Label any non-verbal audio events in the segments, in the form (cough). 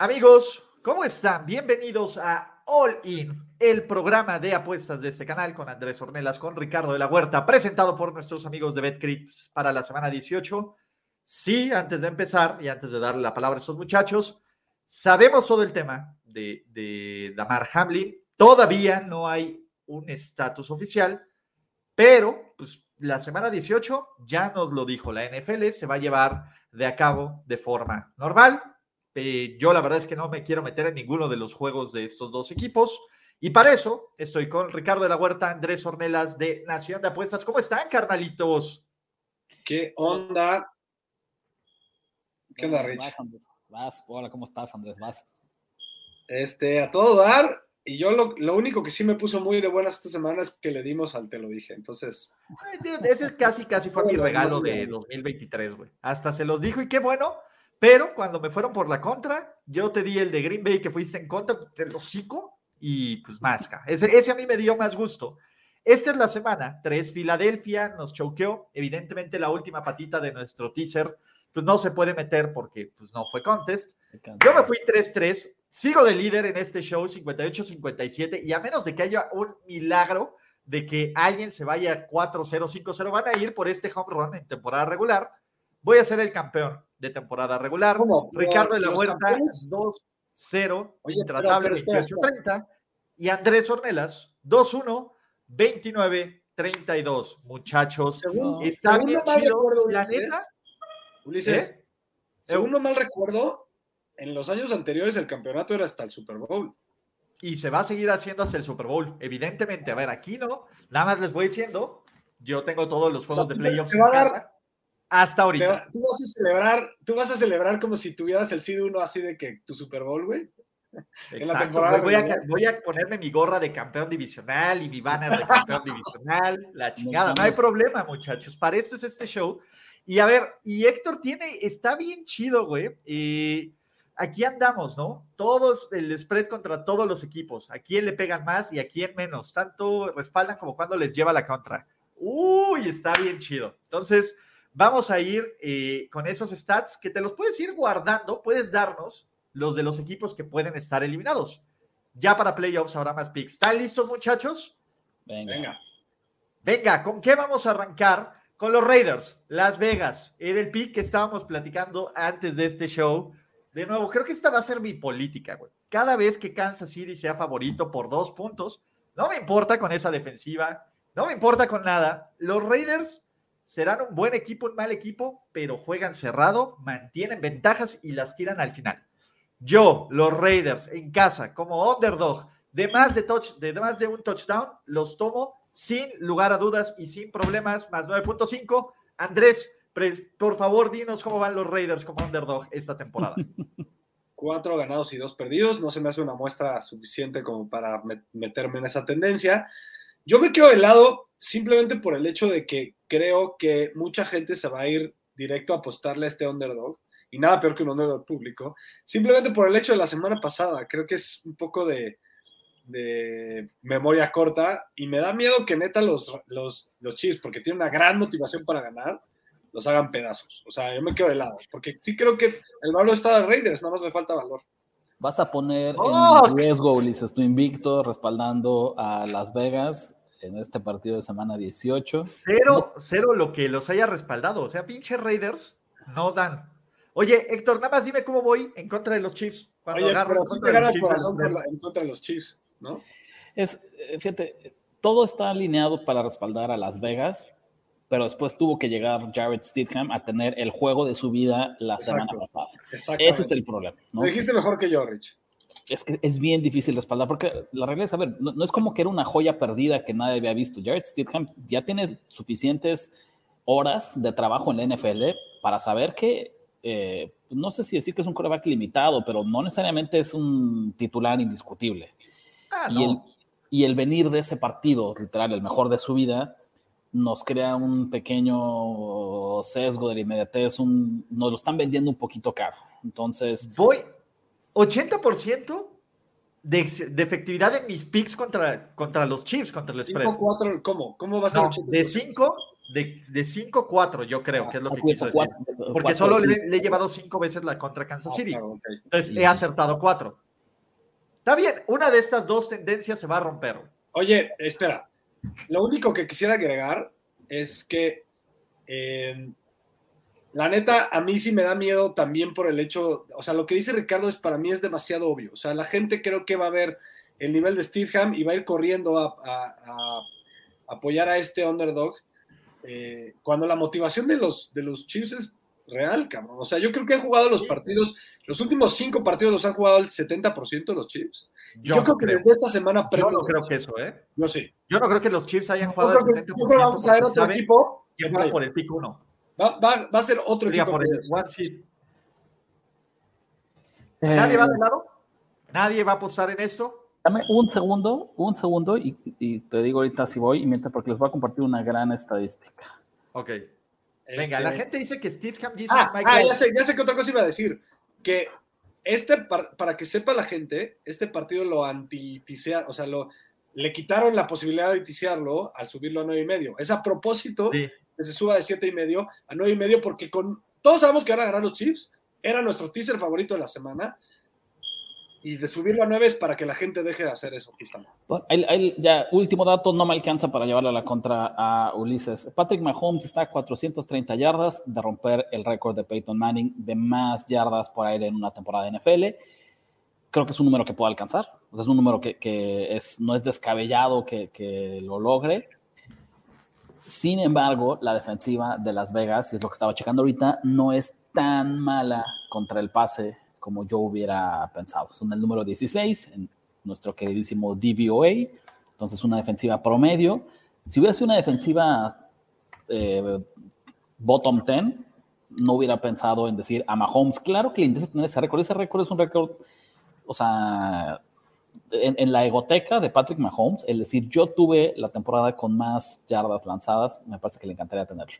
Amigos, ¿cómo están? Bienvenidos a All In, el programa de apuestas de este canal con Andrés Ornelas, con Ricardo de la Huerta, presentado por nuestros amigos de BetCrips para la semana 18. Sí, antes de empezar y antes de darle la palabra a estos muchachos, sabemos todo el tema de, Damar Hamlin. Todavía no hay un estatus oficial, pero pues, la semana 18 ya nos lo dijo la NFL, se va a llevar de a cabo de forma normal eh, yo la verdad es que no me quiero meter en ninguno de los juegos de estos dos equipos. Y para eso estoy con Ricardo de la Huerta, Andrés Ornelas de Nación de Apuestas. ¿Cómo están, carnalitos? ¿Qué onda? ¿Qué onda, Rich? Vas, Andrés. Vas. Hola, ¿cómo estás, Andrés? Vas. Este, a todo dar. Y yo lo, lo, único que sí me puso muy de buenas esta semana es que le dimos al te lo dije. Entonces. Ese casi, casi fue mi regalo de 2023, güey. Hasta se los dijo y qué bueno pero cuando me fueron por la contra, yo te di el de Green Bay que fuiste en contra, te lo hocico y pues más. Ese, ese a mí me dio más gusto. Esta es la semana 3, Filadelfia nos choqueó. Evidentemente la última patita de nuestro teaser, pues no se puede meter porque pues no fue contest. Yo me fui 3-3, sigo de líder en este show 58-57 y a menos de que haya un milagro de que alguien se vaya 4-0, 5-0, van a ir por este home run en temporada regular. Voy a ser el campeón de temporada regular. ¿Cómo? Ricardo de la Huerta 2-0, intratable 28-30. Y Andrés Ornelas 2-1, 29-32. Muchachos, según, está según bien no mal chido. recuerdo, Ulises, Ulises, ¿Eh? según no mal recuerdo, en los años anteriores el campeonato era hasta el Super Bowl. y se va a seguir haciendo hasta el Super Bowl. Evidentemente, a ver, aquí no, nada más les voy diciendo, yo tengo todos los juegos O sea, de playoffs te va en a dar- casa hasta ahorita. va- tú vas a celebrar, tú vas a celebrar como si tuvieras el seed 1 así de que tu Super Bowl, güey. en la Exacto, temporada voy, a, voy a ponerme mi gorra de campeón divisional y mi banner de campeón divisional, la chingada. No hay problema, muchachos. Para esto es este show. Y a ver, y Héctor tiene, está bien chido, güey. Y aquí andamos, ¿no? Todos, el spread contra todos los equipos. ¿A quién le pegan más y a quién menos? Tanto respaldan como cuando les lleva la contra. Uy, está bien chido. Entonces, vamos a ir eh, con esos stats que te los puedes ir guardando, puedes darnos los de los equipos que pueden estar eliminados. Ya para playoffs habrá más picks. ¿Están listos, muchachos? Venga. Venga. Venga, ¿con qué vamos a arrancar? Con los Raiders, Las Vegas. Era el pick que estábamos platicando antes de este show. De nuevo, creo que esta va a ser mi política, güey. Cada vez que Kansas City sea favorito por dos puntos, no me importa con esa defensiva, no me importa con nada. Los Raiders serán un buen equipo, un mal equipo, pero juegan cerrado, mantienen ventajas y las tiran al final. Yo, los Raiders en casa, como underdog, de más de, touch, de más de un touchdown, los tomo sin lugar a dudas y sin problemas, más 9.5. Andrés, pre- por favor, dinos cómo van los Raiders como underdog esta temporada. (laughs) Cuatro ganados y dos perdidos. No se me hace una muestra suficiente como para met- meterme en esa tendencia. Yo me quedo de lado simplemente por el hecho de que creo que mucha gente se va a ir directo a apostarle a este underdog. Y nada peor que un underdog público. Simplemente por el hecho de la semana pasada. Creo que es un poco de, de memoria corta. Y me da miedo que neta los, los, los Chiefs, porque tienen una gran motivación para ganar, los hagan pedazos. O sea, yo me quedo de lado. Porque sí creo que el valor está de Raiders, nada más me falta valor. Vas a poner ¡Oh! en riesgo, Ulises, tu invicto, respaldando a Las Vegas en este partido de semana 18. Cero, cero lo que los haya respaldado. O sea, pinche Raiders no dan. Oye, Héctor, nada más dime cómo voy en contra de los Chiefs. Cuando Oye, agarro pero sí te gana el corazón es- por la- en contra de los Chiefs, ¿no? Es, eh, fíjate, todo está alineado para respaldar a Las Vegas, pero después tuvo que llegar Jared Stidham a tener el juego de su vida la Exacto. semana pasada. Exactamente. Ese es el problema. ¿no? Lo dijiste mejor que yo, Rich. Es que es bien difícil respaldar, porque la realidad es, a ver, no, no es como que era una joya perdida que nadie había visto. Jared Stidham ya tiene suficientes horas de trabajo en la NFL para saber que eh, no sé si decir que es un coreback limitado, pero no necesariamente es un titular indiscutible. Ah, y, el, y el venir de ese partido, literal, el mejor de su vida, nos crea un pequeño sesgo de la inmediatez, un, nos lo están vendiendo un poquito caro. Entonces, Voy 80% de, de efectividad en mis picks contra, contra los Chiefs, contra el spread. 5-4, ¿cómo? ¿Cómo va a ser No, 80%? de 5, de, de 5-4, yo creo, que es lo que quiso decir. cuatro- Porque cuatro- solo le, le he llevado 5 veces la contra Kansas Ah, City. claro, ok. Entonces he acertado 4. Está bien, una de estas dos tendencias se va a romper. Oye, espera. Lo único que quisiera agregar es que eh, la neta, a mí sí me da miedo también por el hecho, o sea, lo que dice Ricardo es para mí es demasiado obvio. O sea, la gente creo que va a ver el nivel de Steedham y va a ir corriendo a, a- a apoyar a este underdog. eh, cuando la motivación de los, de los Chiefs es real, cabrón. O sea, yo creo que han jugado los partidos, los últimos cinco partidos los han jugado el 70% de los Chiefs. Yo, Yo, creo que creo. desde esta semana Yo no creo que eso, ¿eh? Yo sí. Yo no creo que los Chiefs hayan Yo jugado creo, el que, 60%. yo creo que vamos a ver otro equipo. que por el pick 1. Va, va- va a ser otro equipo. por el que- one. Eh, ¿Nadie va de lado? ¿Nadie va a apostar en esto? Dame un segundo, un segundo, y, y te digo ahorita si voy, y mientras, porque les voy a compartir una gran estadística. Ok. Este- Venga, la gente dice que Steedham Jesus Ah, Mike ah, ya sé, ya sé qué otra cosa iba a decir. Que este, par- para que sepa la gente, este partido lo anti-tisear, o sea, lo, le quitaron la posibilidad de ticiarlo al subirlo a nueve y medio. Es a propósito Sí. Que se suba de siete y medio a nueve y medio, porque con todos sabemos que van a ganar los Chiefs. Era nuestro teaser favorito de la semana. Y de subirlo a nueve es para que la gente deje de hacer eso. Bueno, ya, último dato, no me alcanza para llevarle a la contra a Ulises. Patrick Mahomes está a 430 yardas de romper el récord de Peyton Manning de más yardas por aire en una temporada de NFL. Creo que es un número que puede alcanzar. O sea, es un número que, es, no es descabellado que lo logre. Sin embargo, la defensiva de Las Vegas, y es lo que estaba checando ahorita, no es tan mala contra el pase como yo hubiera pensado. Son el número 16 en nuestro queridísimo DVOA, entonces una defensiva promedio. Si hubiera sido una defensiva eh, bottom 10, no hubiera pensado en decir a Mahomes, claro que le tener ese récord. Ese récord es un récord, o sea, en, en, la egoteca de Patrick Mahomes, el decir yo tuve la temporada con más yardas lanzadas, me parece que le encantaría tenerlo.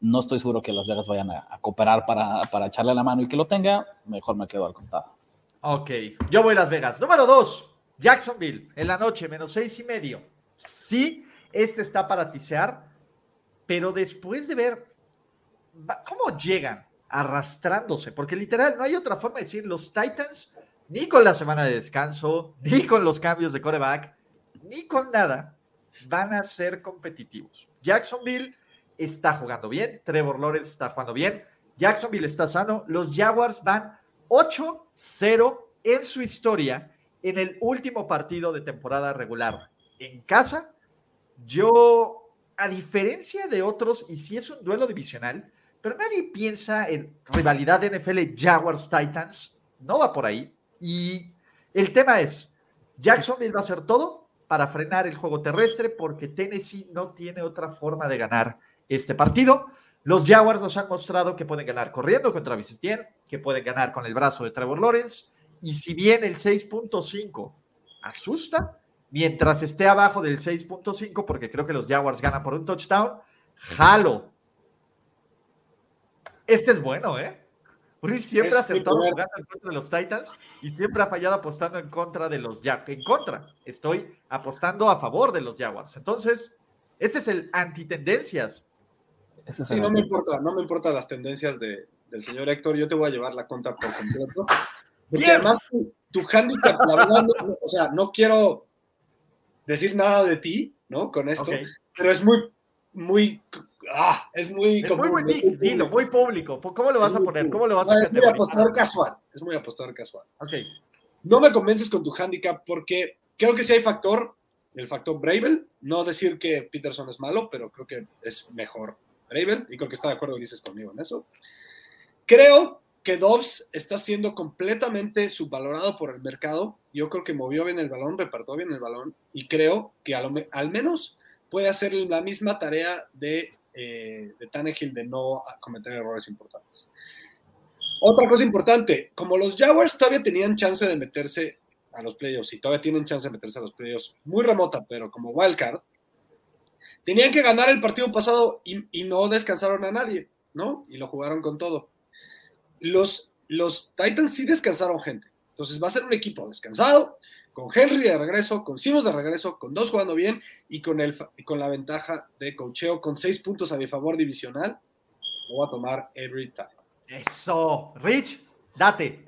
No estoy seguro que Las Vegas vayan a, a cooperar para, para, echarle la mano y que lo tenga, mejor me quedo al costado. Ok, yo voy a Las Vegas. Número dos, Jacksonville, en la noche, menos seis y medio. Sí, este está para tisear, pero después de ver cómo llegan arrastrándose, porque literal no hay otra forma de decir, los Titans, ni con la semana de descanso, ni con los cambios de coreback, ni con nada, van a ser competitivos. Jacksonville está jugando bien, Trevor Lawrence está jugando bien, Jacksonville está sano, los Jaguars van 8-0 en su historia en el último partido de temporada regular en casa. Yo, a diferencia de otros, y si es un duelo divisional, pero nadie piensa en rivalidad de NFL Jaguars-Titans, no va por ahí. Y el tema es, Jacksonville va a hacer todo para frenar el juego terrestre porque Tennessee no tiene otra forma de ganar este partido. Los Jaguars nos han mostrado que pueden ganar corriendo con Travis que pueden ganar con el brazo de Trevor Lawrence, y si bien el 6.5 asusta, mientras esté abajo del 6.5, porque creo que los Jaguars ganan por un touchdown, jalo. Este es bueno, ¿eh? Ulises siempre ha acertado jugando en contra de los Titans y siempre ha fallado apostando en contra de los Jaguars. En contra, estoy apostando a favor de los Jaguars. Entonces, ese es el antitendencias. Ese es sí, no me importa, no me importan las tendencias de, del señor Héctor, yo te voy a llevar la contra por completo. Porque Bien. además tu, tu handicap, la verdad, no, o sea, no quiero decir nada de ti, ¿no? Con esto, okay. pero es muy, muy, ah, es muy... Es muy, dilo, muy público. ¿Cómo lo vas a poner? ¿Cómo lo vas a no, Es muy apostador casual, es muy apostador casual. Ok. No me convences con tu handicap porque creo que sí hay factor, el factor Bravel, no decir que Peterson es malo, pero creo que es mejor Bravel, y creo que está de acuerdo Ulises conmigo en eso. Creo que Dobbs está siendo completamente subvalorado por el mercado. Yo creo que movió bien el balón, repartió bien el balón y creo que a lo, al menos puede hacer la misma tarea de, eh, de Tannehill de no cometer errores importantes. Otra cosa importante, como los Jaguars todavía tenían chance de meterse a los playoffs y todavía tienen chance de meterse a los playoffs, muy remota, pero como wildcard, tenían que ganar el partido pasado y, y no descansaron a nadie, ¿no? Y lo jugaron con todo. Los, los Titans sí descansaron gente. Entonces va a ser un equipo descansado, con Henry de regreso, con Simos de regreso, con dos jugando bien y con, el, con la ventaja de cocheo, con seis puntos a mi favor divisional. voy a tomar every time. Eso. Rich, date.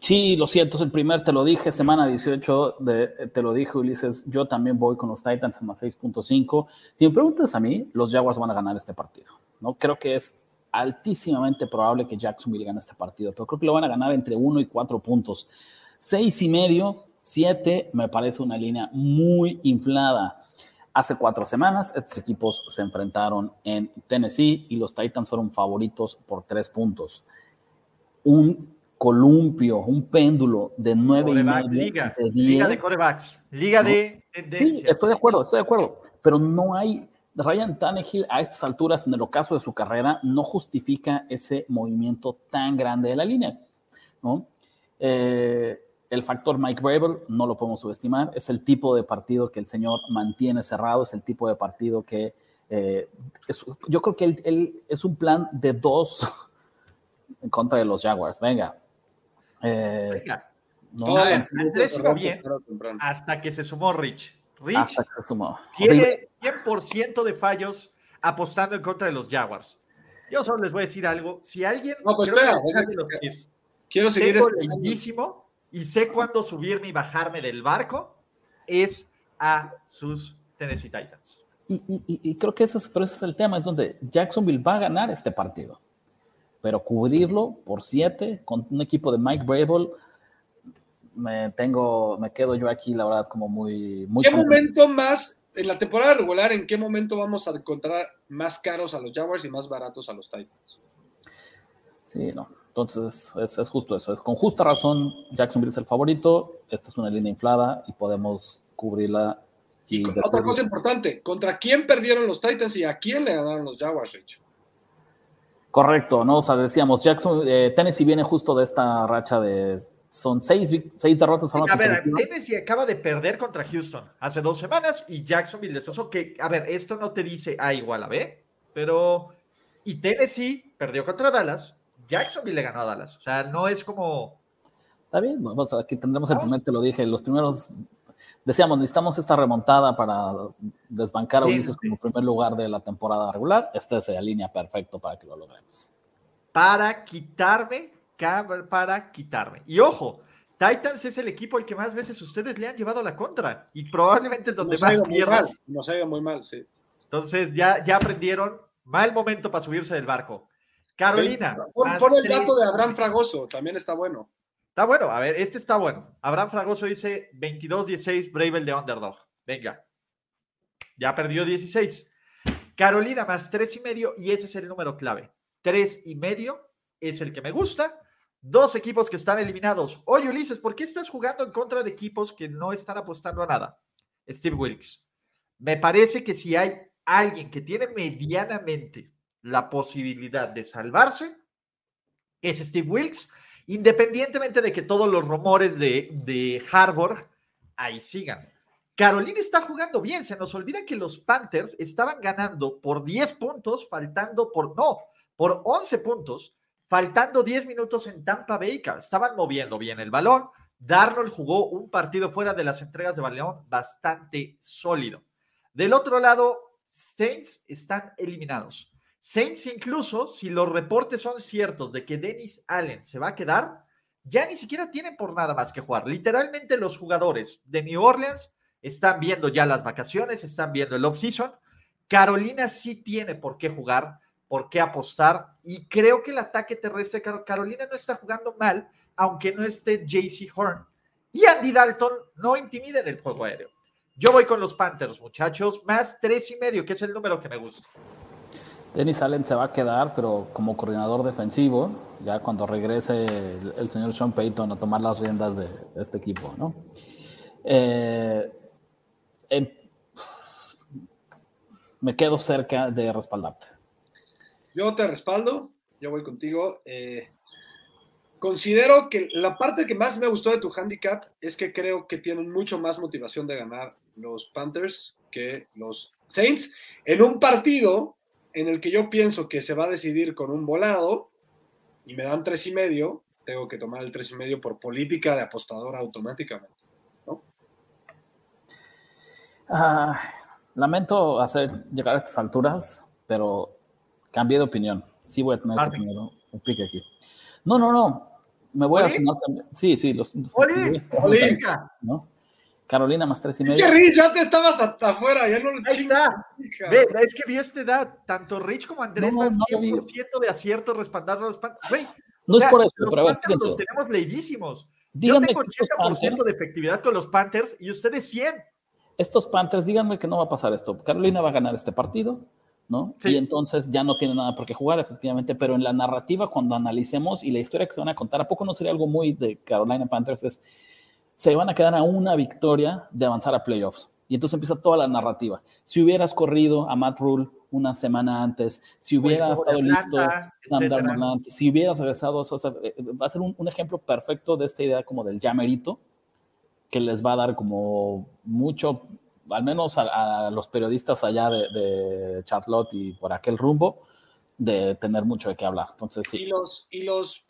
Sí, lo siento, es el primer, te lo dije, semana 18, de, te lo dije Ulises, yo también voy con los Titans más 6.5. Si me preguntas a mí, los Jaguars van a ganar este partido. ¿no? Creo que es altísimamente probable que Jacksonville gane este partido, pero creo que lo van a ganar entre 1 y 4 puntos. Seis y medio, 7 me parece una línea muy inflada. Hace cuatro semanas estos equipos se enfrentaron en Tennessee y los Titans fueron favoritos por tres puntos. Un columpio, un péndulo de nueve y medio, liga, de liga de corebacks, liga de tendencia. Sí, estoy de acuerdo, estoy de acuerdo, pero no hay Ryan Tannehill a estas alturas, en el ocaso de su carrera, no justifica ese movimiento tan grande de la línea. ¿no? Eh, el factor Mike Bravel no lo podemos subestimar. Es el tipo de partido que el señor mantiene cerrado, es el tipo de partido que eh, yo creo que él, es un plan de dos en contra de los Jaguars. Venga. Eh, Venga. No, bien hasta que se sumó Rich. Rich tiene 100% de fallos apostando en contra de los Jaguars. Yo solo les voy a decir algo. Si alguien. No, pues espera, quiero seguir lindísimo y sé cuándo subirme y bajarme del barco es a sus Tennessee Titans. Y, creo que ese es, pero ese es el tema, es donde Jacksonville va a ganar este partido. Pero cubrirlo por siete con un equipo de Mike Brable me tengo, me quedo yo aquí, la verdad, como muy... muy ¿Qué momento más, en la temporada regular, en qué momento vamos a encontrar más caros a los Jaguars y más baratos a los Titans? Sí, no. Entonces, es, justo eso. Es con justa razón, Jacksonville es el favorito. Esta es una línea inflada y podemos cubrirla. Y, otra cosa importante, ¿contra quién perdieron los Titans y a quién le ganaron los Jaguars, Rich? Correcto, ¿no? O sea, decíamos, Jackson, eh, Tennessee viene justo de esta racha de son seis, seis derrotas. A ver, Tennessee acaba de perder contra Houston hace dos semanas y Jacksonville eso que, a ver, esto no te dice A igual a B, pero y Tennessee perdió contra Dallas, Jacksonville le ganó a Dallas, o sea, no es como... Está bien, aquí tendremos el primer, te lo dije, los primeros, decíamos, necesitamos esta remontada para desbancar a Ulises como primer lugar de la temporada regular, esta es la línea perfecto para que lo logremos. Para quitarme para quitarme. Y ojo, Titans es el equipo al que más veces ustedes le han llevado a la contra y probablemente es donde más pierden. Nos ha ido muy mal, sí. Entonces ya, ya aprendieron, mal momento para subirse del barco. Carolina. Pon, el dato de Abraham Fragoso, también está bueno. Está bueno, a ver, este está bueno. Abraham Fragoso dice 22-16 Bravel de Underdog. Venga. Ya perdió 16. Carolina más tres y medio y ese es el número clave. Tres y medio es el que me gusta. Dos equipos que están eliminados. Oye, Ulises, ¿por qué estás jugando en contra de equipos que no están apostando a nada? Steve Wilkes. Me parece que si hay alguien que tiene medianamente la posibilidad de salvarse, es Steve Wilkes, independientemente de que todos los rumores de, de Harvard ahí sigan. Carolina está jugando bien, se nos olvida que los Panthers estaban ganando por 10 puntos, faltando por, no, por 11 puntos, faltando 10 minutos en Tampa Bay, estaban moviendo bien el balón. Darnold jugó un partido fuera de las entregas de balón bastante sólido. Del otro lado, Saints están eliminados. Saints incluso, si los reportes son ciertos de que Dennis Allen se va a quedar, ya ni siquiera tienen por nada más que jugar. Literalmente los jugadores de New Orleans están viendo ya las vacaciones, están viendo el off-season. Carolina sí tiene por qué jugar por qué apostar. Y creo que el ataque terrestre Carolina no está jugando mal, aunque no esté JC Horn. Y Andy Dalton no intimida en el juego aéreo. Yo voy con los Panthers, muchachos, más tres y medio, que es el número que me gusta. Dennis Allen se va a quedar, pero como coordinador defensivo, ya cuando regrese el, señor Sean Payton a tomar las riendas de, este equipo, ¿no? Eh, me quedo cerca de respaldarte. Yo te respaldo, yo voy contigo. Eh, considero que la parte que más me gustó de tu handicap es que creo que tienen mucho más motivación de ganar los Panthers que los Saints en un partido en el que yo pienso que se va a decidir con un volado y me dan tres y medio, tengo que tomar el tres y medio por política de apostador automáticamente. ¿no? Ah, lamento hacer llegar a estas alturas, pero cambié de opinión. Sí voy a tener que tener un pique aquí. No, no, no me voy a sumar también. Sí, sí, los. ¿no? Carolina más tres y medio. Rich, ya te estabas hasta afuera, ya no lo Ahí está. Ve, es que vi esta edad. Tanto Rich como Andrés van 100% de acierto respaldando a los Panthers. no es por eso, pero a ver, los tenemos leidísimos. Yo tengo 80% de efectividad con los Panthers y ustedes 100. Estos Panthers, díganme que no va a pasar esto. Carolina va a ganar este partido. ¿no? Y entonces ya no tiene nada por qué jugar, efectivamente, pero en la narrativa, cuando analicemos y la historia que se van a contar, ¿a poco no sería algo muy de Carolina Panthers? Es, se van a quedar a una victoria de avanzar a playoffs. Y entonces empieza toda la narrativa. Si hubieras corrido a Matt Rule una semana antes, si hubieras estado listo, si hubieras regresado, o sea, eh, va a ser un, un, ejemplo perfecto de esta idea como del llamerito, que les va a dar como mucho al menos a, los periodistas allá de, Charlotte y por aquel rumbo, de tener mucho de qué hablar. Entonces, sí. Y los, y los,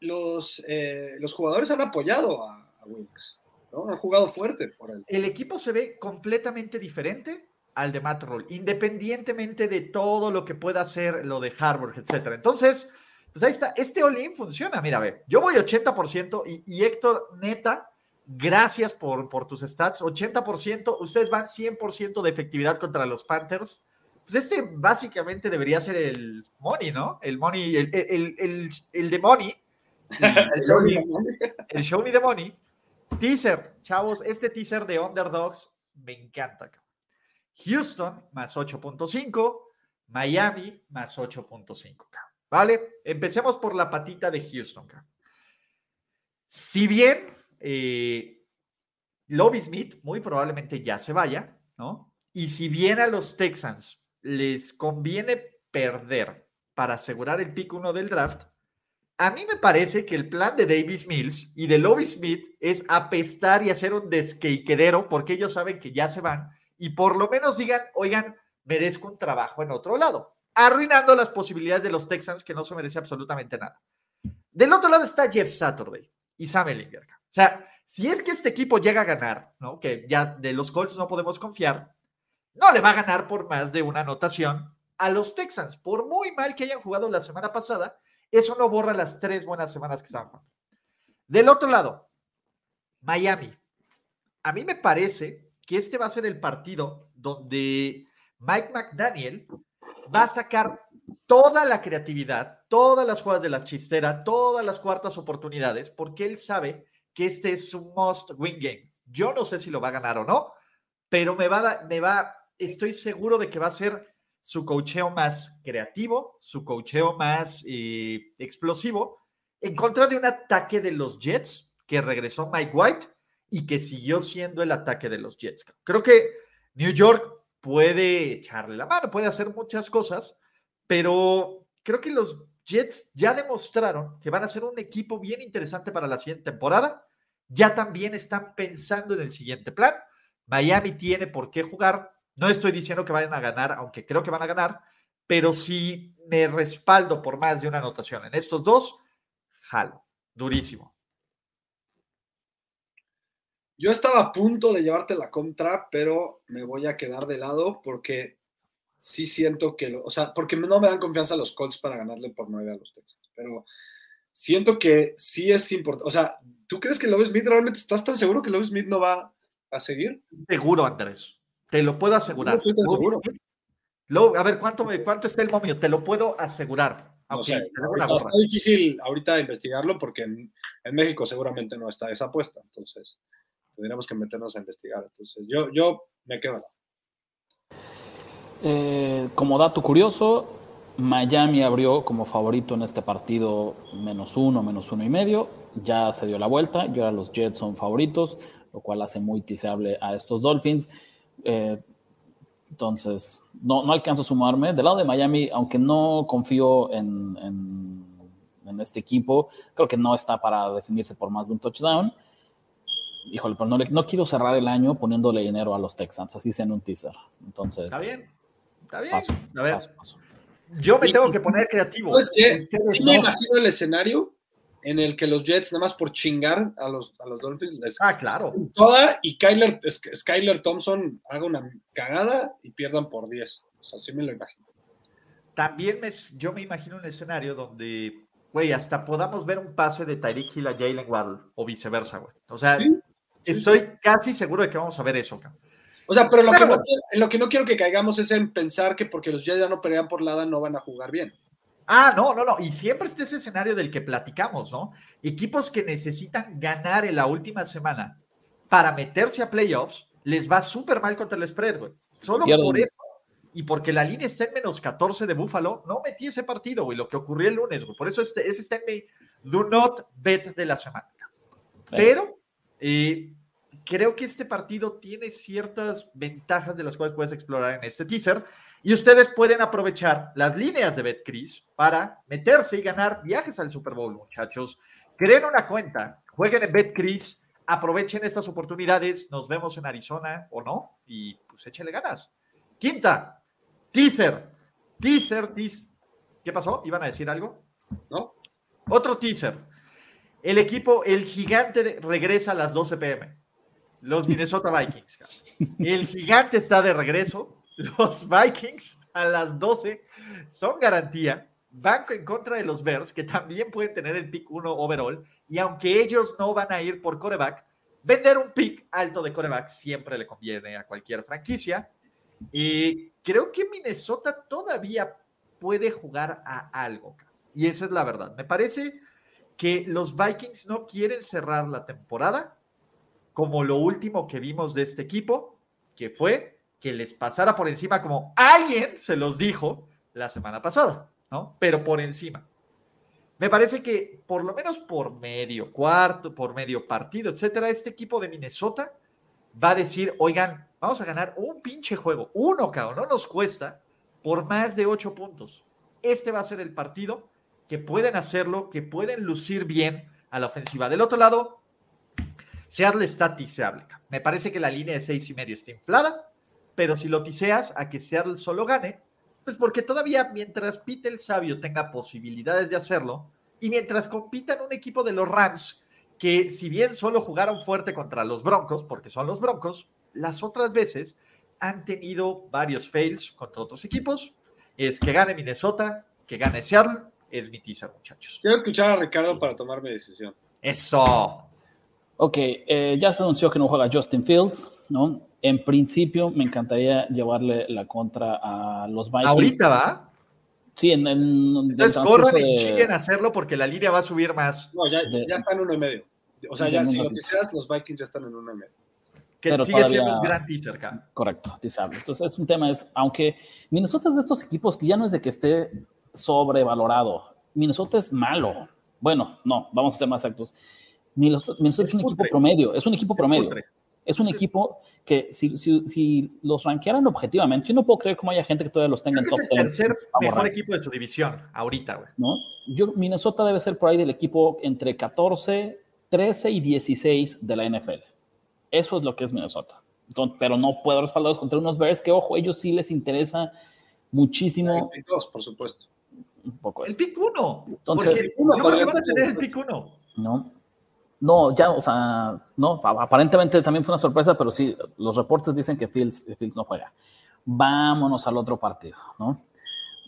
los, eh, los jugadores han apoyado a, a ¿no? Han jugado fuerte por él. El equipo se ve completamente diferente al de Matt Rule, independientemente de todo lo que pueda hacer lo de Harvard, etcétera. Entonces, pues ahí está, este all-in funciona, mira, a ver, yo voy 80% y, y Héctor, neta, Gracias por, por tus stats. 80%, ustedes van 100% de efectividad contra los Panthers. Pues este básicamente debería ser el Money, ¿no? El Money, el, el, el, el de Money. El show, me, el show me the Money. Teaser, chavos, este teaser de Underdogs me encanta. Houston más 8.5, Miami más 8.5. ¿Vale? Empecemos por la patita de Houston. Si bien eh, Lobby Smith muy probablemente ya se vaya, ¿no? Y si bien a los Texans les conviene perder para asegurar el pick 1 del draft, a mí me parece que el plan de Davis Mills y de Lobby Smith es apestar y hacer un desqueiquedero porque ellos saben que ya se van y por lo menos digan, oigan, merezco un trabajo en otro lado, arruinando las posibilidades de los Texans que no se merece absolutamente nada. Del otro lado está Jeff Saturday y Sam Ellinger. O sea, si es que este equipo llega a ganar. Que ya de los Colts no podemos confiar, no le va a ganar por más de una anotación a los Texans. Por muy mal que hayan jugado la semana pasada, eso no borra las tres buenas semanas que jugando. Del otro lado, Miami. A mí me parece que este va a ser el partido donde Mike McDaniel va a sacar toda la creatividad, todas las jugadas de la chistera, todas las cuartas oportunidades, porque él sabe que este es un must win game. Yo no sé si lo va a ganar o no, pero me va, me va, estoy seguro de que va a ser su cocheo más creativo, su cocheo más eh, explosivo, en contra de un ataque de los Jets que regresó Mike White y que siguió siendo el ataque de los Jets. Creo que New York puede echarle la mano, puede hacer muchas cosas, pero creo que los Jets ya demostraron que van a ser un equipo bien interesante para la siguiente temporada. Ya también están pensando en el siguiente plan. Miami tiene por qué jugar. No estoy diciendo que vayan a ganar, aunque creo que van a ganar, pero si me respaldo por más de una anotación en estos dos, jalo. Durísimo. Yo estaba a punto de llevarte la contra, pero me voy a quedar de lado porque sí siento que, o sea, porque no me dan confianza los Colts para ganarle por nueve a los Texans, pero siento que sí es importante, o sea, ¿tú crees que Love Smith realmente estás tan seguro que Love Smith no va a seguir? Seguro, Andrés, te lo puedo asegurar. seguro. a ver, ¿cuánto, me, ¿cuánto está el momio? Te lo puedo asegurar. Okay, está difícil ahorita investigarlo porque en, en, México seguramente no está esa apuesta, entonces tendríamos que meternos a investigar. Entonces, yo, yo me quedo. Eh, como dato curioso, Miami abrió como favorito en este partido menos uno, menos uno y medio. Ya se dio la vuelta y ahora los Jets son favoritos, lo cual hace muy tiseable a estos Dolphins. Eh, entonces, no, no alcanzo a sumarme. Del lado de Miami, aunque no confío en, en este equipo. Creo que no está para definirse por más de un touchdown. Híjole, pero no, no quiero cerrar el año poniéndole dinero a los Texans, así sea en un teaser. Entonces. Está bien. Está bien. a ver. Yo me tengo que poner creativo. Es que sí me imagino el escenario en el que los Jets, nada más por chingar a los, a los Dolphins, les ah, claro. toda y Kyler, Skyler Thompson haga una cagada y pierdan por 10. O sea, así me lo imagino. También me, yo me imagino un escenario donde, güey, hasta podamos ver un pase de Tyreek Hill a Jalen Waddle o viceversa, güey. O sea, estoy casi seguro de que vamos a ver eso, cabrón. O sea, pero, lo, que no, en lo que no quiero que caigamos es en pensar que porque los Jets ya no pelean por nada no van a jugar bien. Ah, no, no, no. Y siempre está ese escenario del que platicamos, ¿no? Equipos que necesitan ganar en la última semana para meterse a playoffs, les va súper mal contra el spread, güey. Solo por eso. Y porque la línea está en menos 14 de Búfalo, no metí ese partido, güey, lo que ocurrió el lunes, güey. Por eso este, ese está en mi do not bet de la semana. Pero eh, creo que este partido tiene ciertas ventajas de las cuales puedes explorar en este teaser. Y ustedes pueden aprovechar las líneas de BetCris para meterse y ganar viajes al Super Bowl, muchachos. Creen una cuenta, jueguen en BetCris, aprovechen estas oportunidades. Nos vemos en Arizona o no, y pues échale ganas. Quinta, teaser, teaser, teaser. ¿Qué pasó? ¿Iban a decir algo? ¿No? Otro teaser. El equipo, el gigante regresa a las 12 pm. Los Minnesota Vikings. (laughs) El gigante está de regreso los Vikings a las 12 son garantía. Banco en contra de los Bears, que también pueden tener el pick 1 overall. Y aunque ellos no van a ir por coreback, vender un pick alto de coreback siempre le conviene a cualquier franquicia. Y creo que Minnesota todavía puede jugar a algo. Y esa es la verdad. Me parece que los Vikings no quieren cerrar la temporada como lo último que vimos de este equipo, que fue que les pasara por encima como alguien se los dijo la semana pasada, ¿no? Pero por encima. Me parece que por lo menos por medio cuarto, por medio partido, etcétera, este equipo de Minnesota va a decir, oigan, vamos a ganar un pinche juego, uno, cabrón, no nos cuesta, por más de ocho puntos. Este va a ser el partido que pueden hacerlo, que pueden lucir bien a la ofensiva. Del otro lado, Seattle está tiseable. Me parece que la línea de seis y medio está inflada pero si lo tiseas a que Seattle solo gane, pues porque todavía mientras Pete el Sabio tenga posibilidades de hacerlo, y mientras compitan un equipo de los Rams, que si bien solo jugaron fuerte contra los Broncos, porque son los Broncos, las otras veces han tenido varios fails contra otros equipos, es que gane Minnesota, que gane Seattle, es mi teaser, muchachos. Quiero escuchar a Ricardo para tomar mi decisión. Eso. Ok, eh, ya se anunció que no juega Justin Fields, ¿no? En principio, me encantaría llevarle la contra a los Vikings. ¿Ahorita va? Sí, en, en Entonces corran y chinguen a hacerlo porque la línea va a subir más. No, ya, ya está en uno y medio. O sea, ya si lo tiseas, los Vikings ya están en uno y medio. Que Pero sigue siendo un gran teaser, acá. Correcto. Entonces, es un tema, es, aunque Minnesota es de estos equipos que ya no es de que esté sobrevalorado. Minnesota es malo. Bueno, no, vamos a ser más exactos. Minnesota, es, un equipo promedio, es un equipo promedio. Es un equipo que si, si, si, los rankearan objetivamente, yo no puedo creer cómo haya gente que todavía los tenga en top 10. Es el tercer mejor equipo de su división ahorita, güey. ¿No? Yo, Minnesota debe ser por ahí del equipo entre 14, 13 y 16 de la NFL. Eso es lo que es Minnesota. Entonces, pero no puedo respaldarlos contra unos Bears que, ojo, ellos sí les interesa muchísimo. El pick 2, por supuesto. Un poco el pick 1. Entonces, Porque uno, van a tener el pick 1. No, no, ya, o sea, no, aparentemente también fue una sorpresa, pero sí, los reportes dicen que Fields, Fields no juega. Vámonos al otro partido, ¿no?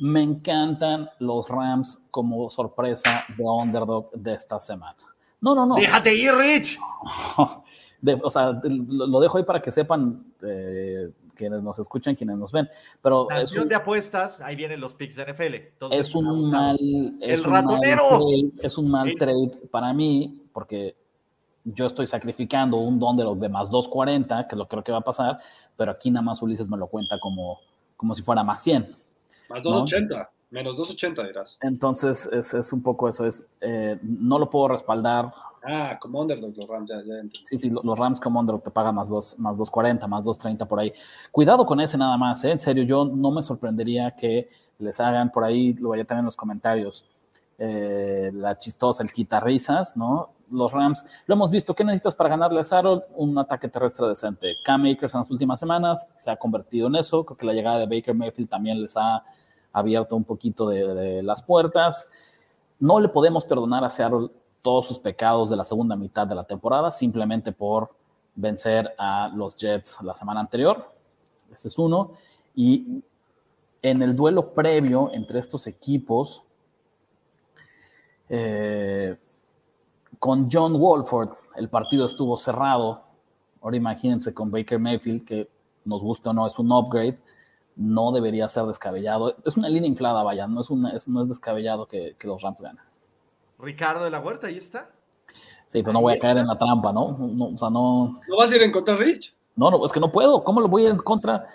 Me encantan los Rams como sorpresa de underdog de esta semana. No, no, no. Déjate ir, Rich. (laughs) o sea, lo dejo ahí para que sepan eh, quienes nos escuchan, quienes nos ven. Pero un, de apuestas, ahí vienen los picks de NFL. es un mal. Es el ratonero. es un mal trade para mí, porque yo estoy sacrificando un don de los de más 240, que es lo que creo que va a pasar, pero aquí nada más Ulises me lo cuenta como, como si fuera más 100. Más 280, menos 280 dirás. Entonces es, es un poco eso, es, eh, no lo puedo respaldar. Ah, como underdog los Rams, ya, ya Sí, sí, los Rams como underdog te pagan más, dos, más 240, más 230 por ahí. Cuidado con ese nada más, ¿eh? en serio, yo no me sorprendería que les hagan por ahí, lo vaya a tener en los comentarios, eh, la chistosa, el quitarrisas, ¿no? Los Rams, lo hemos visto, ¿qué necesitas para ganarle a Seattle? Un ataque terrestre decente. Cam Akers en las últimas semanas se ha convertido en eso, creo que la llegada de Baker Mayfield también les ha abierto un poquito de, las puertas. No le podemos perdonar a Seattle todos sus pecados de la segunda mitad de la temporada simplemente por vencer a los Jets la semana anterior. Ese es uno. Y en el duelo previo entre estos equipos, eh, con John Wolford, el partido estuvo cerrado. Ahora imagínense con Baker Mayfield, que nos gusta o no, es un upgrade. No debería ser descabellado. Es una línea inflada, vaya, no es, una, es, no es descabellado que, que, los Rams ganen. Ricardo de la Huerta, ahí está. Sí, pero no voy a caer en la trampa, ¿no? ¿no? O sea, no. ¿No vas a ir en contra de Rich? No, no, es que no puedo. ¿Cómo lo voy a ir en contra?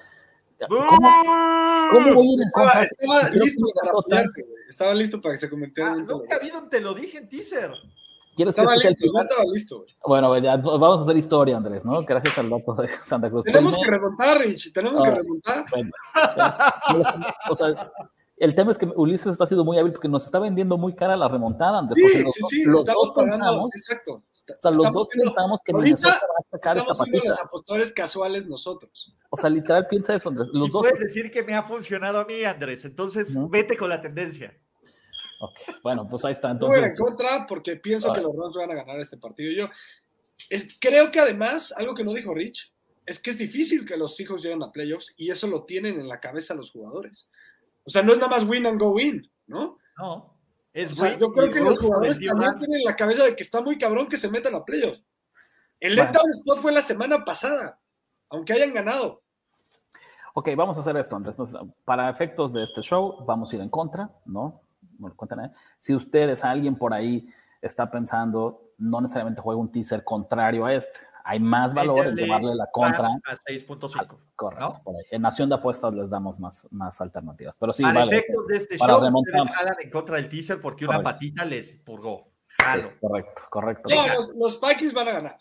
¿Cómo, ¿Cómo voy a ir en contra? Estaba, listo para apoyarte. Estaba listo para que se convirtiera Ah, en un nunca vi donde te lo dije en teaser. ¿Quieres que Estaba listo, ya primer? estaba listo, güey. Bueno, ya, vamos a hacer historia, Andrés, ¿no? Gracias al dato de Santa Cruz. Tenemos que Primero- remontar, Rich. Tenemos que Ah. remontar. Bueno, o sea, el tema es que Ulises está siendo muy hábil porque nos está vendiendo muy cara la remontada, Andrés. Sí, los, sí, dos- sí. los Estamos dos pagando. pensamos, sí, exacto. Está- o sea, los estamos dos siendo- pensamos que ahorita Minnesota va a sacar esta Estamos siendo patita. los apostadores casuales nosotros. O sea, literal piensa eso, Andrés. Los y dos. puedes decir que me ha funcionado a mí, Andrés. Entonces, ¿No? vete con la tendencia. Ok, Bueno, pues ahí está. Entonces, en contra porque pienso Ah. que los Rams van a ganar este partido. Yo es- creo que además, algo que no dijo Rich, es que es difícil que los hijos lleguen a playoffs y eso lo tienen en la cabeza los jugadores. O sea, no es nada más win and go in, ¿no? No. Es O sea, win yo creo que los jugadores también tienen en la cabeza de que está muy cabrón que se metan a playoffs. El Bueno. letdown spot fue la semana pasada, aunque hayan ganado. ok, vamos a hacer esto, Andrés. Para efectos de este show, vamos a ir en contra, ¿no? No le cuenta nadie. Si ustedes, alguien por ahí está pensando, no necesariamente juega un teaser contrario a este. Hay más valor en llevarle la contra. A 6.5. Correcto, ¿no? por ahí. En Nación de Apuestas les damos más, más alternativas. Pero sí, Para vale. efectos de este Para show, remontar. ustedes jalan en contra del teaser porque una patita les purgó. Sí, Jalo. correcto, correcto. No, los, los Vikings van a ganar,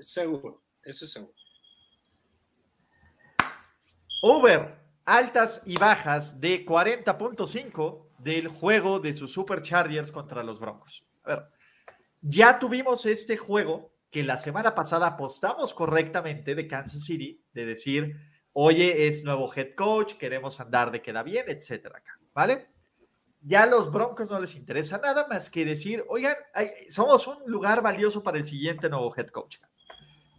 seguro. Eso es seguro. Over, altas y bajas de 40.5 del juego de sus Superchargers contra los Broncos. A ver, ya tuvimos este juego que la semana pasada apostamos correctamente de Kansas City, de decir, oye, es nuevo head coach, queremos andar de queda bien, etcétera, ¿vale? Ya a los Broncos no les interesa nada más que decir, oigan, somos un lugar valioso para el siguiente nuevo head coach.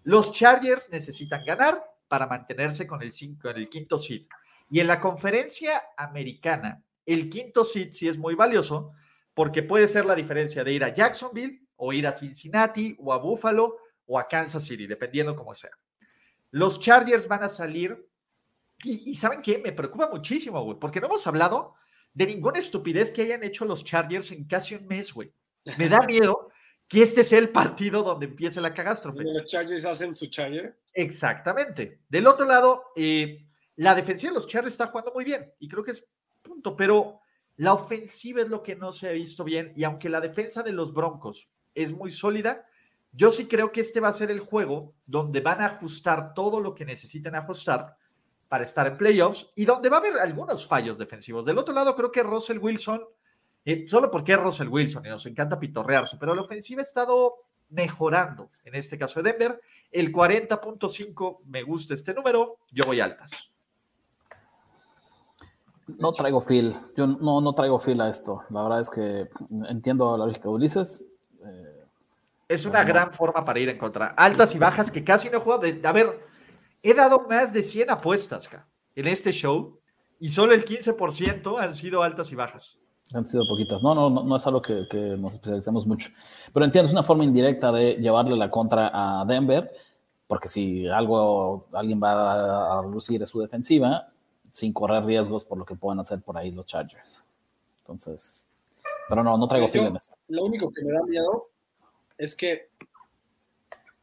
Los Chargers necesitan ganar para mantenerse con el, cinco, con el quinto seed. Y en la conferencia americana, el quinto seed sí es muy valioso porque puede ser la diferencia de ir a Jacksonville o ir a Cincinnati o a Buffalo o a Kansas City, dependiendo como sea. Los Chargers van a salir y, y ¿saben qué? Me preocupa muchísimo, güey, porque no hemos hablado de ninguna estupidez que hayan hecho los Chargers en casi un mes, güey. Me da (laughs) miedo que este sea el partido donde empiece la catástrofe. Los Chargers hacen su Charger. Exactamente. Del otro lado, eh, la defensiva de los Chargers está jugando muy bien y creo que es punto, pero la ofensiva es lo que no se ha visto bien y aunque la defensa de los Broncos es muy sólida, yo sí creo que este va a ser el juego donde van a ajustar todo lo que necesitan ajustar para estar en playoffs y donde va a haber algunos fallos defensivos. Del otro lado, creo que Russell Wilson, eh, solo porque es Russell Wilson y nos encanta pitorrearse, pero la ofensiva ha estado mejorando en este caso de Denver. El 40.5 me gusta este número, yo voy altas. No traigo feel. Yo no, no traigo feel a esto. La verdad es que entiendo la lógica de Ulises. Es una gran forma para ir en contra. Altas y bajas que casi no he jugado. De, a ver, he dado más de 100 apuestas ca, en este show y solo el 15% han sido altas y bajas. han sido poquitas. No, no, no, no es algo que, que nos especialicemos mucho. Pero entiendo, es una forma indirecta de llevarle la contra a Denver, porque si algo, alguien va a, a lucir es su defensiva, sin correr riesgos por lo que puedan hacer por ahí los Chargers. Entonces, pero no, no traigo Yo- feel en esto. Lo único que me da miedo es que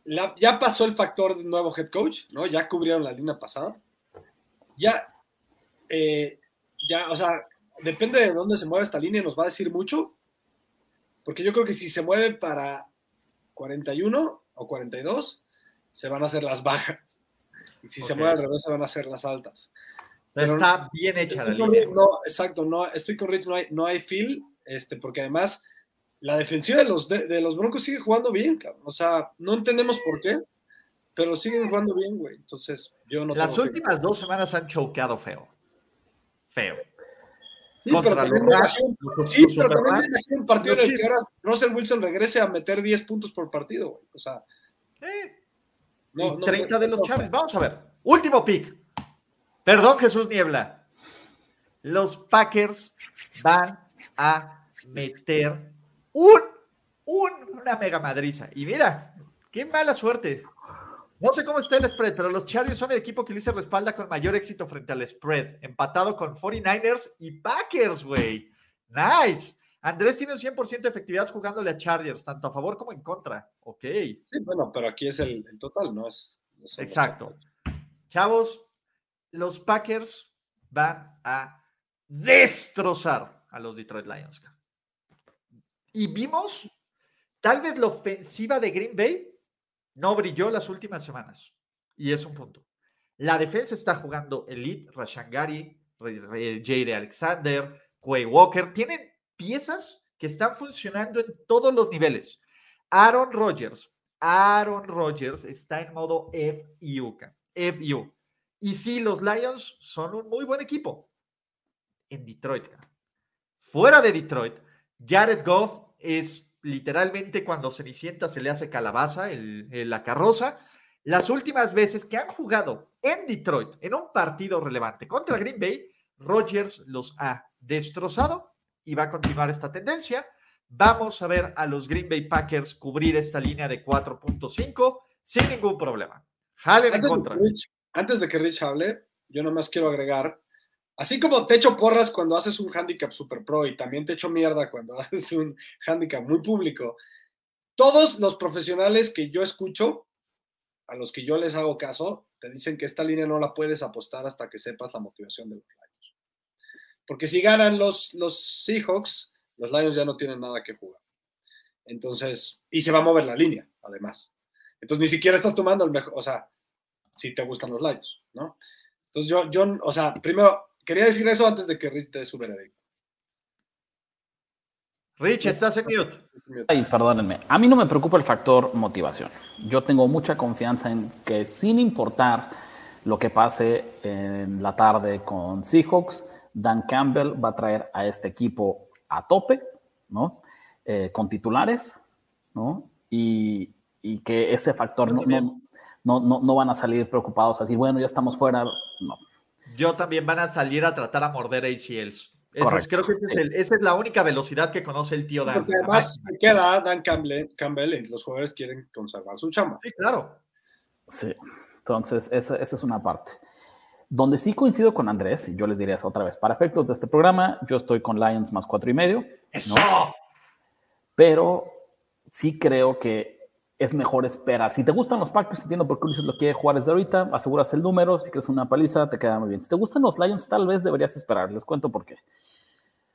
la- ya pasó el factor de nuevo head coach, ¿no? Ya cubrieron la línea pasada. Ya, eh, ya, o sea, depende de dónde se mueva esta línea, nos va a decir mucho. Porque yo creo que si se mueve para 41 o 42, se van a hacer las bajas. Y si se Ok. mueve al revés, se van a hacer las altas. Pero Está bien hecha la línea. No, exacto, no, estoy con Rich, no hay, no hay feel este, porque además la defensiva de los, de, los Broncos sigue jugando bien, cabrón. O sea, no entendemos por qué, pero siguen jugando bien, güey. Entonces, yo no. Las últimas dos semanas han choqueado feo. Feo. Sí, pero también, los, sí, pero también un partido en el que ahora Russell Wilson regrese a meter 10 puntos por partido, güey. O sea. Eh. No, 30 de los Chávez. Vamos a ver. Último pick. Perdón, Jesús Niebla. Los Packers van a meter un, una mega madriza. Y mira, qué mala suerte. No sé cómo está el spread, pero los Chargers son el equipo que le se respalda con mayor éxito frente al spread, empatado con 49ers y Packers, güey. Nice. Andrés tiene un 100% de efectividad jugándole a Chargers, tanto a favor como en contra. Ok. Sí, bueno, pero aquí es el, total, ¿no? Es, Exacto. Chavos, los Packers van a destrozar a los Detroit Lions. Y vimos, tal vez la ofensiva de Green Bay no brilló las últimas semanas. Y es un punto. La defensa está jugando Elite, Rashangari, Jade Alexander, Quay Walker. Tienen piezas que están funcionando en todos los niveles. Aaron Rodgers, Aaron Rodgers está en modo FU. FU. Y sí, los Lions son un muy buen equipo en Detroit. Fuera de Detroit, Jared Goff es literalmente cuando Cenicienta se le hace calabaza, el, la carroza. Las últimas veces que han jugado en Detroit, en un partido relevante contra Green Bay, Rodgers los ha destrozado y va a continuar esta tendencia. Vamos a ver a los Green Bay Packers cubrir esta línea de 4.5 sin ningún problema. Jalen en contra. antes de que Rich hable, yo nomás quiero agregar Así como te echo porras cuando haces un handicap super pro y también te echo mierda cuando (laughs) haces un handicap muy público, todos los profesionales que yo escucho, a los que yo les hago caso, te dicen que esta línea no la puedes apostar hasta que sepas la motivación de los Lions. Porque si ganan los, los Seahawks, los Lions ya no tienen nada que jugar. Entonces, y se va a mover la línea, además. Entonces, ni siquiera estás tomando el mejor, o sea, si te gustan los Lions, ¿no? Entonces, yo, yo, o sea, primero, Quería decir eso antes de que Rich te su veredicto. Rich, estás en mute. Ay, perdónenme. A mí no me preocupa el factor motivación. Yo tengo mucha confianza en que sin importar lo que pase en la tarde con Seahawks, Dan Campbell va a traer a este equipo a tope, ¿no? Eh, con titulares, ¿no? Y, que ese factor no, no, no, no, van a salir preocupados así, bueno, ya estamos fuera. No, yo también van a salir a tratar a morder ACLs. Es, creo que esa es la única velocidad que conoce el tío Dan. Porque además queda Dan Campbell, y los jugadores quieren conservar su chamba. Sí, claro. Sí, entonces esa, es una parte. Donde sí coincido con Andrés, y yo les diría eso otra vez, para efectos de este programa, yo estoy con Lions más cuatro y medio. ¡Eso! Pero sí creo que es mejor esperar. Si te gustan los Packers, entiendo por qué Ulises lo quiere jugar desde ahorita, aseguras el número, si quieres una paliza, te queda muy bien. Si te gustan los Lions, tal vez deberías esperar, les cuento por qué.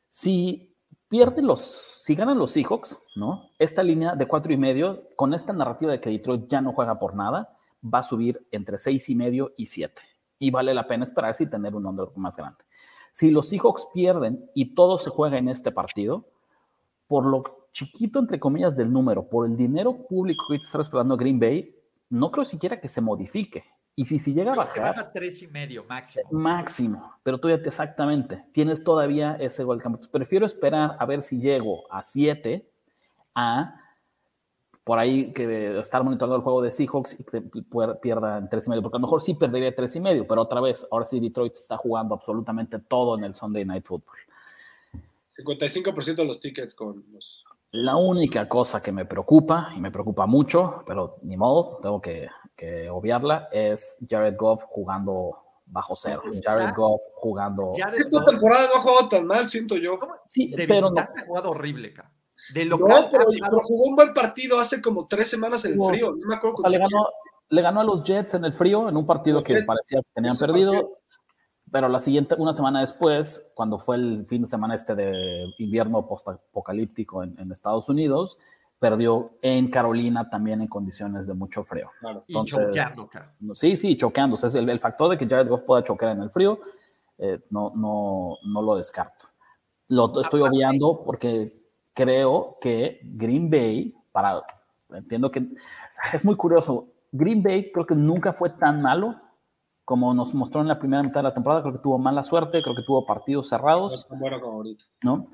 Si pierden los, si ganan los Seahawks, ¿no? Esta línea de cuatro y medio, con esta narrativa de que Detroit ya no juega por nada, va a subir entre seis y medio y siete. Y vale la pena esperar si tener un under más grande. Si los Seahawks pierden y todo se juega en este partido, por lo chiquito, entre comillas, del número, por el dinero público que está esperando Green Bay, no creo siquiera que se modifique. Y si, si llega a bajar. Baja tres y medio máximo. Máximo, pero tú ya exactamente, tienes todavía ese gol de campo. prefiero esperar a ver si llego a siete, a por ahí que estar monitoreando el juego de Seahawks y que pierda en tres y medio, porque a lo mejor sí perdería tres y medio, pero otra vez, ahora sí Detroit está jugando absolutamente todo en el Sunday Night Football. 55% de los tickets con los la única cosa que me preocupa, y me preocupa mucho, pero ni modo, tengo que, obviarla, es Jared Goff jugando bajo cero. Jared Goff jugando. Esta temporada no ha jugado tan mal, siento yo. Sí, pero no. ha jugado horrible, cara. De no, pero, jugó un buen partido hace como tres semanas en el frío. No me acuerdo. le, ganó, le, ganó, a los Jets en el frío, en un partido que parecía que tenían perdido pero la siguiente, una semana después, cuando fue el fin de semana este de invierno post-apocalíptico en, Estados Unidos, perdió en Carolina también en condiciones de mucho frío. Claro. y choqueando, Sí, sí, choqueando. O el, factor de que Jared Goff pueda chocar en el frío, eh, no, no, no lo descarto. Lo estoy obviando porque creo que Green Bay, para, entiendo que es muy curioso, Green Bay creo que nunca fue tan malo como nos mostró en la primera mitad de la temporada, creo que tuvo mala suerte, creo que tuvo partidos cerrados. No bueno como ahorita. ¿no?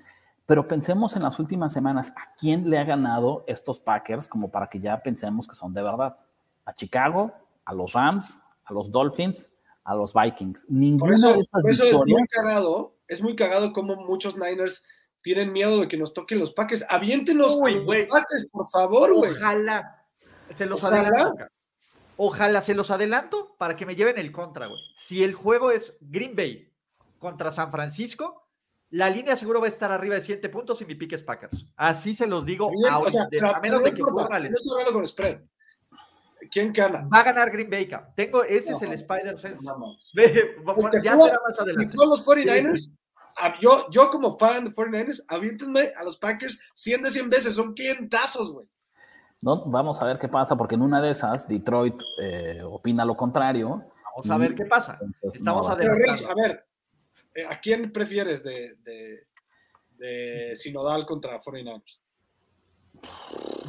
Pero pensemos en las últimas semanas, ¿a quién le ha ganado estos Packers como para que ya pensemos que son de verdad? ¿A Chicago? ¿A los Rams? ¿A los Dolphins? ¿A los Vikings? Ninguna Por eso, de estas por eso es muy cagado, es muy cagado como muchos Niners tienen miedo de que nos toquen los Packers. Aviéntenos güey. Packers, por favor, güey. Ojalá se los adelanto. Ojalá se los adelanto para que me lleven el contra, güey. Si el juego es Green Bay contra San Francisco, la línea seguro va a estar arriba de 7 puntos y mi pick es Packers. Así se los digo Bien, o ahorita, sea, pero- a menos no de que importa, no les- estoy con spread. ¿Quién gana? Va a ganar Green Bay, cabrón. Tengo, ese es el No, Spider Sense. No. Ve, vamos- Te ya será más adelante. son los 49ers, a- yo, yo como fan de 49ers, aviéntenme a los Packers 100 de 100 veces, son clientazos, güey. ¿No? Vamos a ver qué pasa, porque en una de esas Detroit eh, opina lo contrario. Vamos a ver qué pasa. Entonces, Estamos no va- Pero adelantando. Rich, a ver, eh, ¿a quién prefieres de, de, de Sinodal contra 49ers?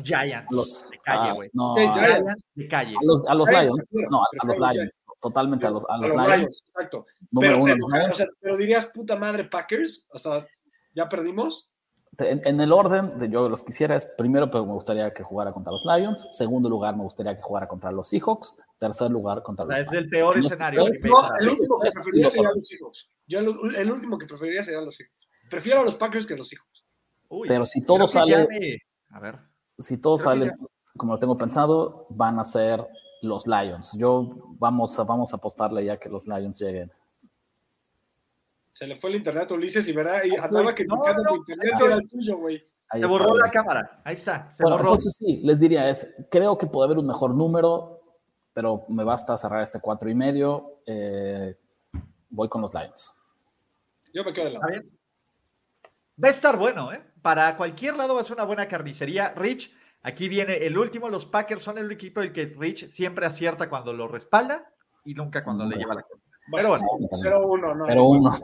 Giants. Los, de calle, ah, güey. no, Sí, a, Giants. Giants de calle. a los, a los Lions. prefiero, No, a, a los Giants. Lions. Totalmente a los, a A los los Lions. Lions, exacto. Número Pero, uno, te los o sea, pero dirías, puta madre, Packers, o sea, ¿ya perdimos? En, en el orden de yo los quisiera es primero, pero me gustaría que jugara contra los Lions. Segundo lugar, me gustaría que jugara contra los Seahawks. Tercer lugar, contra O los sea, es el peor No, escenario. pues, No, el último que preferiría es- sería los Seahawks. Yo el, el último que preferiría sería los Seahawks. Prefiero a los Packers que a los Seahawks. Uy, Pero si todo sale, me- A ver. si todo sale ya- como lo tengo pensado, van a ser los Lions. Yo vamos a, vamos a apostarle ya que los Lions lleguen. Se le fue el internet a Ulises y verá, y andaba No, criticando no, tu internet no. era el tuyo, güey. Ahí Se está, borró la cámara. Ahí está. Se Bueno, borró. entonces sí, les diría es, creo que puede haber un mejor número, pero me basta cerrar este cuatro y medio. eh, voy con los Lions. Yo me quedo de lado. Está bien. Va a estar bueno, ¿eh? Para cualquier lado va a ser una buena carnicería. Rich, aquí viene el último. Los Packers son el equipo del que Rich siempre acierta cuando lo respalda y nunca cuando le lleva la contra. Pero bueno, Bueno, 0-1, no. Pero uno.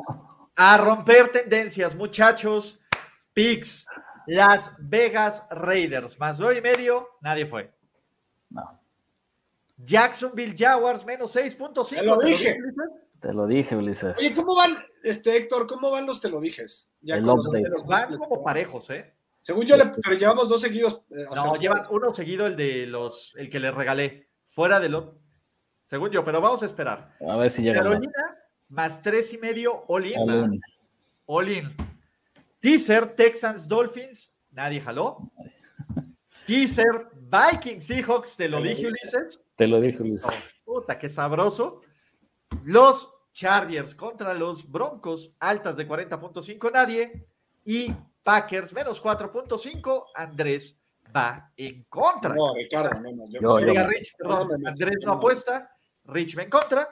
a romper tendencias, muchachos. Picks. Las Vegas Raiders, más nueve y medio, nadie fue. No, Jacksonville Jaguars, menos 6.5. Te lo ¿te dije. dije, Ulises? te lo dije, Ulises. Oye, ¿cómo van, este Héctor, cómo van los te lo dijes? Ya El los- update. los- Van como parejos, ¿eh? Según yo, le, pero llevamos dos seguidos. eh, No, llevan uno seguido el de los, el que les regalé, fuera del otro. Según yo, pero vamos a esperar. A ver si llega. Carolina, más tres y medio, all in. All in. man. All in. Teaser, Texans, Dolphins, nadie jaló. Teaser, Vikings, Seahawks, te lo dije, Ulises. Te lo dije, Ulises. Puta, qué sabroso. Los Chargers contra los Broncos, altas de 40.5, nadie. Y Packers, menos 4.5, Andrés va en contra. No, Ricardo, no, no. Yo, Yo- Que yo- diga Rich, perdón, No, no, no, Andrés no. no apuesta, Rich va en contra.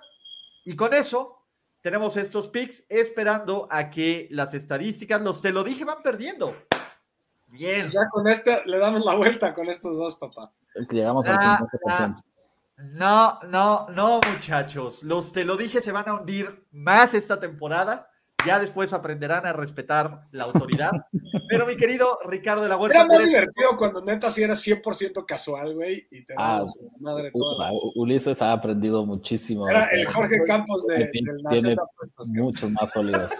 Y con eso tenemos estos picks esperando a que las estadísticas, los te lo dije, van perdiendo. Bien. Ya con este le damos la vuelta con estos dos, papá. Llegamos al Ah, 50%. No, no, no, muchachos. Los te lo dije se van a hundir más esta temporada. Ya después aprenderán a respetar la autoridad. Pero mi querido Ricardo de la Huerta. Era más Pérez, divertido cuando neta sí era 100% casual, güey, y te Ah, madre toda. U- Ulises ha aprendido muchísimo. Era el Jorge Campos de, Tiene- del. Muchos más sólidos.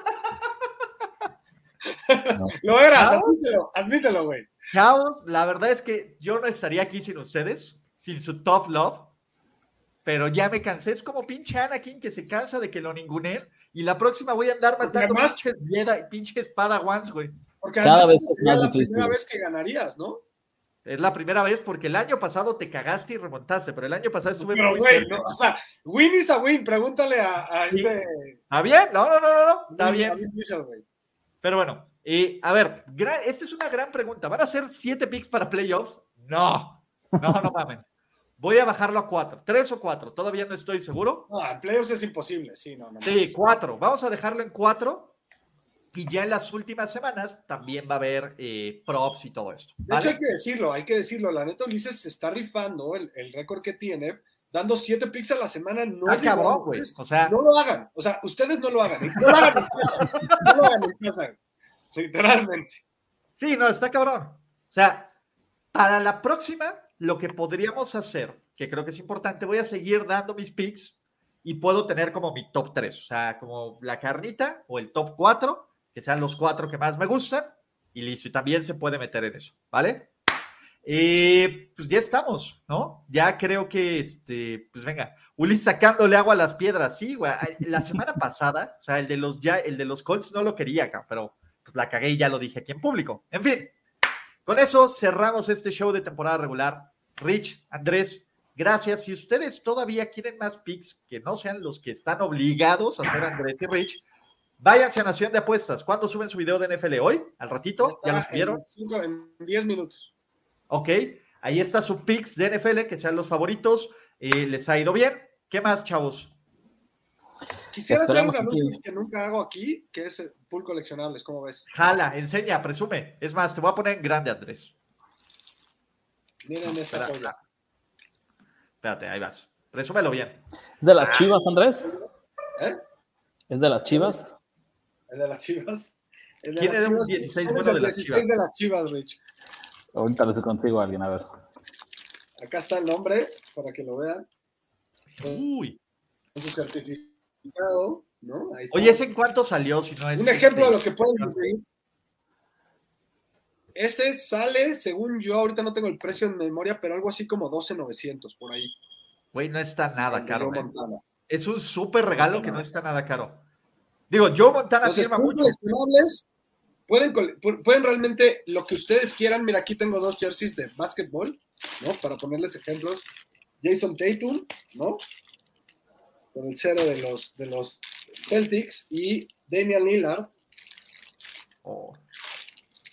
(laughs) Lo eras, admítelo, admítelo, güey. Caos, la verdad es que yo no estaría aquí sin ustedes, sin su tough love. Pero ya me cansé. Es como pinche Anakin que se cansa de que lo ninguneen. Y la próxima voy a andar matando además- pinches Jedi, pinches Padawans, güey. Porque Cada además vez es sería más la difícil. primera vez que ganarías, ¿no? Es la primera vez porque el año pasado te cagaste y remontaste, pero el año pasado estuve Pero, muy güey, no, o sea, win is a win. Pregúntale a, a Sí. este. ¿Está bien? No, no, no, no, no. Está bien. Pero bueno, eh, a ver, gra- esta es una gran pregunta. ¿Van a ser siete picks para playoffs? No, no, no mamen. Voy a bajarlo a cuatro, tres o cuatro, todavía no estoy seguro. No, en playoffs es imposible, sí, no, no. Sí, cuatro. Vamos a dejarlo en cuatro. Y ya en las últimas semanas también va a haber eh, props y todo esto. De hecho, hay que decirlo, hay que decirlo. La neta, Ulises se está rifando el, el récord que tiene, dando siete picks a la semana. No, Ah, cabrón, güey. O sea, no lo hagan. O sea, ustedes no lo hagan. No lo hagan en casa. No lo hagan en casa. Literalmente. Sí, no, está cabrón. O sea, para la próxima, lo que podríamos hacer, que creo que es importante, voy a seguir dando mis picks y puedo tener como mi top 3, o sea, como la carnita o el top 4, que sean los cuatro que más me gustan, y listo, y también se puede meter en eso, ¿vale? Eh, pues ya estamos, ¿no? Ya creo que, este, pues venga, Ulises sacándole agua a las piedras, sí, güey. La semana (laughs) pasada, o sea, el de los ya, el de los Colts no lo quería pero pues la cagué y ya lo dije aquí en público. En fin, con eso cerramos este show de temporada regular. Rich, Andrés, gracias. Si ustedes todavía quieren más picks que no sean los que están obligados a hacer Andrés y Rich, váyanse a Nación de Apuestas. ¿Cuándo suben su video de NFL hoy? ¿Al ratito? ¿Ya lo subieron? En 10 minutos. Ok, ahí está su picks de NFL, que sean los favoritos. Eh, ¿Les ha ido bien? ¿Qué más, chavos? Quisiera hacer un anuncio que nunca hago aquí, que es Pool Coleccionables, ¿cómo ves? Jala, enseña, presume. Es más, te voy a poner en grande, Andrés. Miren esta espera, Espérate, ahí vas. Presúmelo bien. ¿Es de las ah. chivas, Andrés? ¿Eh? ¿Es de las chivas? ¿Es de las chivas? ¿Quién es un 16 bueno de las chivas? 16 de las chivas, Rich. Ahorita lo estoy contigo alguien, a ver. Acá está el nombre, para que lo vean. Uy. Es su certificado, ¿no? Ahí está. Oye, ¿ese en cuánto salió? Si no es Un ejemplo este, de lo que pueden conseguir. Ese sale, según yo, ahorita no tengo el precio en memoria, pero algo así como 12,900 por ahí. Güey, no está nada caro. ¿eh? Es un súper regalo que no está nada caro. Digo, Joe Montana firma mucho. Pueden, pueden realmente lo que ustedes quieran. Mira, aquí tengo dos jerseys de básquetbol, ¿no? Para ponerles ejemplos. Jason Tatum, ¿no? Con el cero de los, de los Celtics y Damian Lillard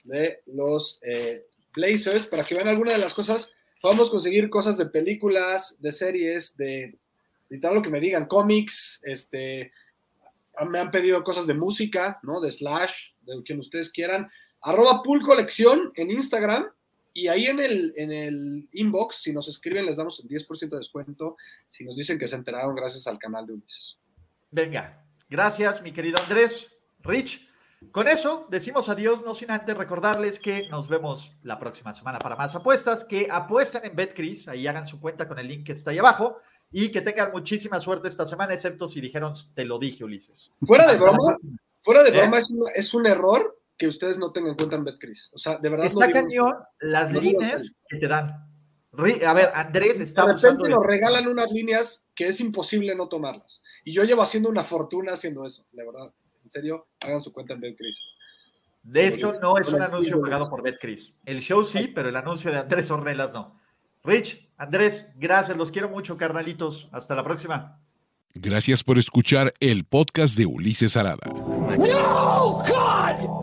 de los eh, Blazers, para que vean alguna de las cosas. Podemos conseguir cosas de películas, de series, de, tal lo que me digan, cómics, este, me han pedido cosas de música, ¿no? De Slash, de quien ustedes quieran. Arroba Pool Colección en Instagram y ahí en el, en el inbox, si nos escriben, les damos el 10% de descuento si nos dicen que se enteraron gracias al canal de Ulises. Venga, gracias, mi querido Andrés. Rich, con eso decimos adiós, no sin antes recordarles que nos vemos la próxima semana para más apuestas, que apuesten en BetCris, ahí hagan su cuenta con el link que está ahí abajo y que tengan muchísima suerte esta semana, excepto si dijeron, te lo dije, Ulises. Fuera de broma, fuera de ¿Eh? broma, es, un, es un error que ustedes no tengan en cuenta en BetCris. O sea, de verdad. Está cañón las líneas que te dan. A ver, Andrés está. De repente nos regalan unas líneas que es imposible no tomarlas. Y yo llevo haciendo una fortuna haciendo eso, de verdad. En serio, hagan su cuenta en BetCris. De esto no es un anuncio pagado por BetCris. El show sí, pero el anuncio de Andrés Ornelas no. Rich, Andrés, gracias, los quiero mucho, carnalitos. Hasta la próxima. Gracias por escuchar el podcast de Ulises Arada. No, God!